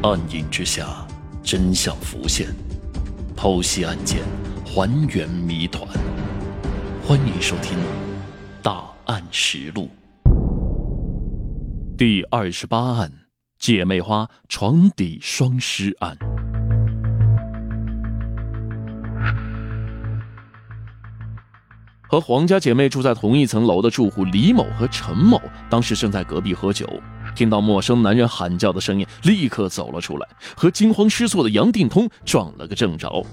暗影之下，真相浮现，剖析案件，还原谜团。欢迎收听《大案实录》第二十八案：姐妹花床底双尸案。和黄家姐妹住在同一层楼的住户李某和陈某，当时正在隔壁喝酒。听到陌生男人喊叫的声音，立刻走了出来，和惊慌失措的杨定通撞了个正着。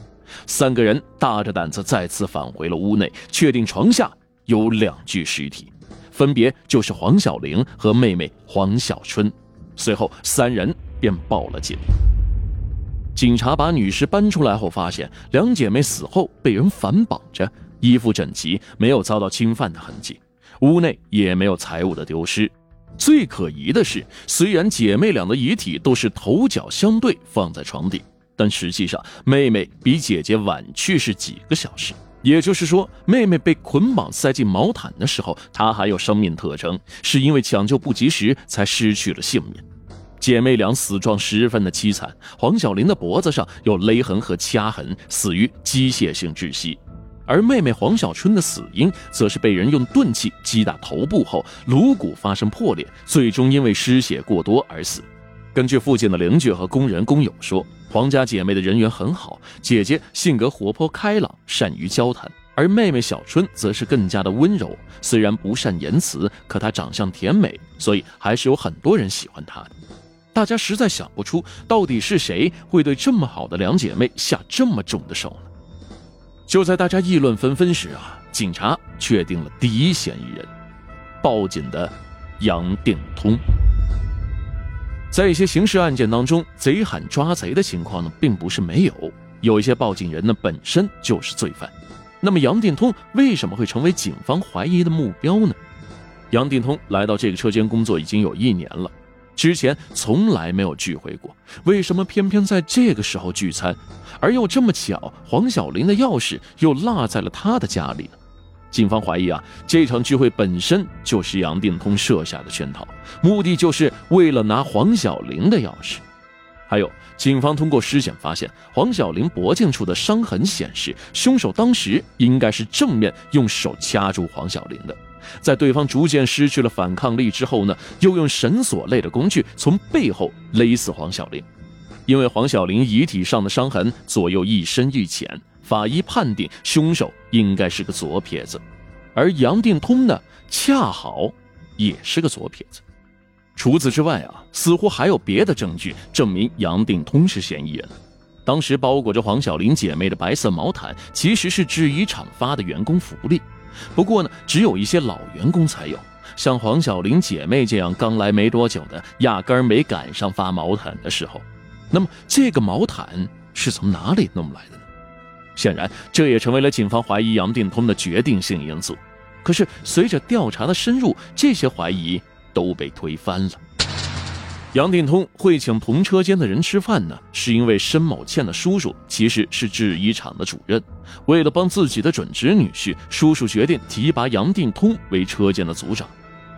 三个人大着胆子再次返回了屋内，确定床下有两具尸体，分别就是黄小玲和妹妹黄小春。随后，三人便报了警。警察把女尸搬出来后，发现两姐妹死后被人反绑着，衣服整齐，没有遭到侵犯的痕迹，屋内也没有财物的丢失。最可疑的是，虽然姐妹俩的遗体都是头脚相对放在床底，但实际上妹妹比姐姐晚去世几个小时。也就是说，妹妹被捆绑塞进毛毯的时候，她还有生命特征，是因为抢救不及时才失去了性命。姐妹俩死状十分的凄惨，黄小玲的脖子上有勒痕和掐痕，死于机械性窒息。而妹妹黄小春的死因，则是被人用钝器击打头部后，颅骨发生破裂，最终因为失血过多而死。根据附近的邻居和工人工友说，黄家姐妹的人缘很好，姐姐性格活泼开朗，善于交谈，而妹妹小春则是更加的温柔。虽然不善言辞，可她长相甜美，所以还是有很多人喜欢她的。大家实在想不出，到底是谁会对这么好的两姐妹下这么重的手呢？就在大家议论纷纷时啊，警察确定了第一嫌疑人，报警的杨定通。在一些刑事案件当中，贼喊抓贼的情况呢，并不是没有，有一些报警人呢本身就是罪犯。那么杨定通为什么会成为警方怀疑的目标呢？杨定通来到这个车间工作已经有一年了。之前从来没有聚会过，为什么偏偏在这个时候聚餐？而又这么巧，黄小玲的钥匙又落在了他的家里呢？警方怀疑啊，这场聚会本身就是杨定通设下的圈套，目的就是为了拿黄小玲的钥匙。还有，警方通过尸检发现，黄小玲脖颈处的伤痕显示，凶手当时应该是正面用手掐住黄小玲的。在对方逐渐失去了反抗力之后呢，又用绳索类的工具从背后勒死黄小玲。因为黄小玲遗体上的伤痕左右一深一浅，法医判定凶手应该是个左撇子，而杨定通呢，恰好也是个左撇子。除此之外啊，似乎还有别的证据证明杨定通是嫌疑人。当时包裹着黄小玲姐妹的白色毛毯，其实是制衣厂发的员工福利。不过呢，只有一些老员工才有，像黄小玲姐妹这样刚来没多久的，压根儿没赶上发毛毯的时候。那么，这个毛毯是从哪里弄来的呢？显然，这也成为了警方怀疑杨定通的决定性因素。可是，随着调查的深入，这些怀疑都被推翻了。杨定通会请同车间的人吃饭呢，是因为申某倩的叔叔其实是制衣厂的主任。为了帮自己的准侄女婿，叔叔决定提拔杨定通为车间的组长。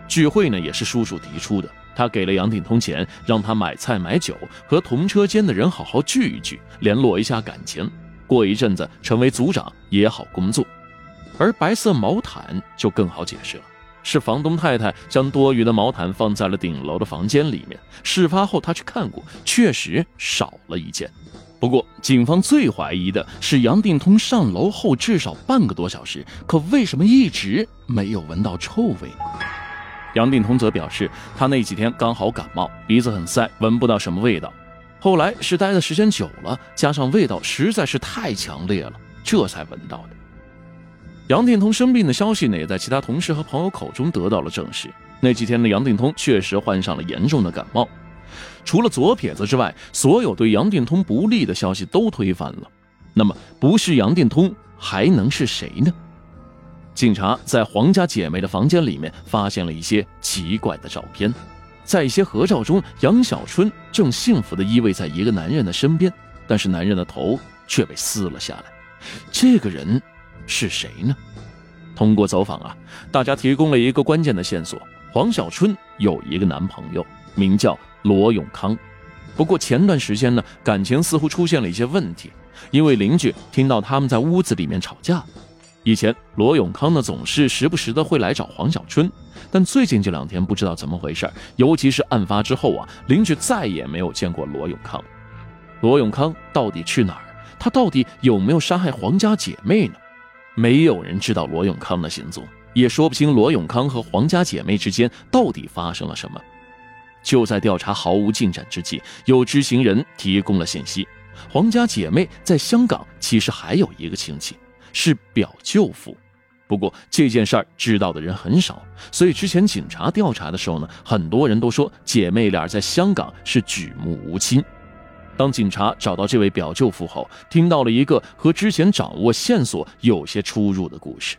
聚会呢，也是叔叔提出的。他给了杨定通钱，让他买菜买酒，和同车间的人好好聚一聚，联络一下感情。过一阵子成为组长也好工作。而白色毛毯就更好解释了。是房东太太将多余的毛毯放在了顶楼的房间里面。事发后，他去看过，确实少了一件。不过，警方最怀疑的是杨定通上楼后至少半个多小时，可为什么一直没有闻到臭味呢？杨定通则表示，他那几天刚好感冒，鼻子很塞，闻不到什么味道。后来是待的时间久了，加上味道实在是太强烈了，这才闻到的。杨定通生病的消息呢，也在其他同事和朋友口中得到了证实。那几天的杨定通确实患上了严重的感冒。除了左撇子之外，所有对杨定通不利的消息都推翻了。那么，不是杨定通还能是谁呢？警察在黄家姐妹的房间里面发现了一些奇怪的照片。在一些合照中，杨小春正幸福地依偎在一个男人的身边，但是男人的头却被撕了下来。这个人。是谁呢？通过走访啊，大家提供了一个关键的线索：黄小春有一个男朋友，名叫罗永康。不过前段时间呢，感情似乎出现了一些问题，因为邻居听到他们在屋子里面吵架。以前罗永康呢总是时不时的会来找黄小春，但最近这两天不知道怎么回事，尤其是案发之后啊，邻居再也没有见过罗永康。罗永康到底去哪儿？他到底有没有杀害黄家姐妹呢？没有人知道罗永康的行踪，也说不清罗永康和黄家姐妹之间到底发生了什么。就在调查毫无进展之际，有知情人提供了信息：黄家姐妹在香港其实还有一个亲戚，是表舅父。不过这件事儿知道的人很少，所以之前警察调查的时候呢，很多人都说姐妹俩在香港是举目无亲。当警察找到这位表舅父后，听到了一个和之前掌握线索有些出入的故事。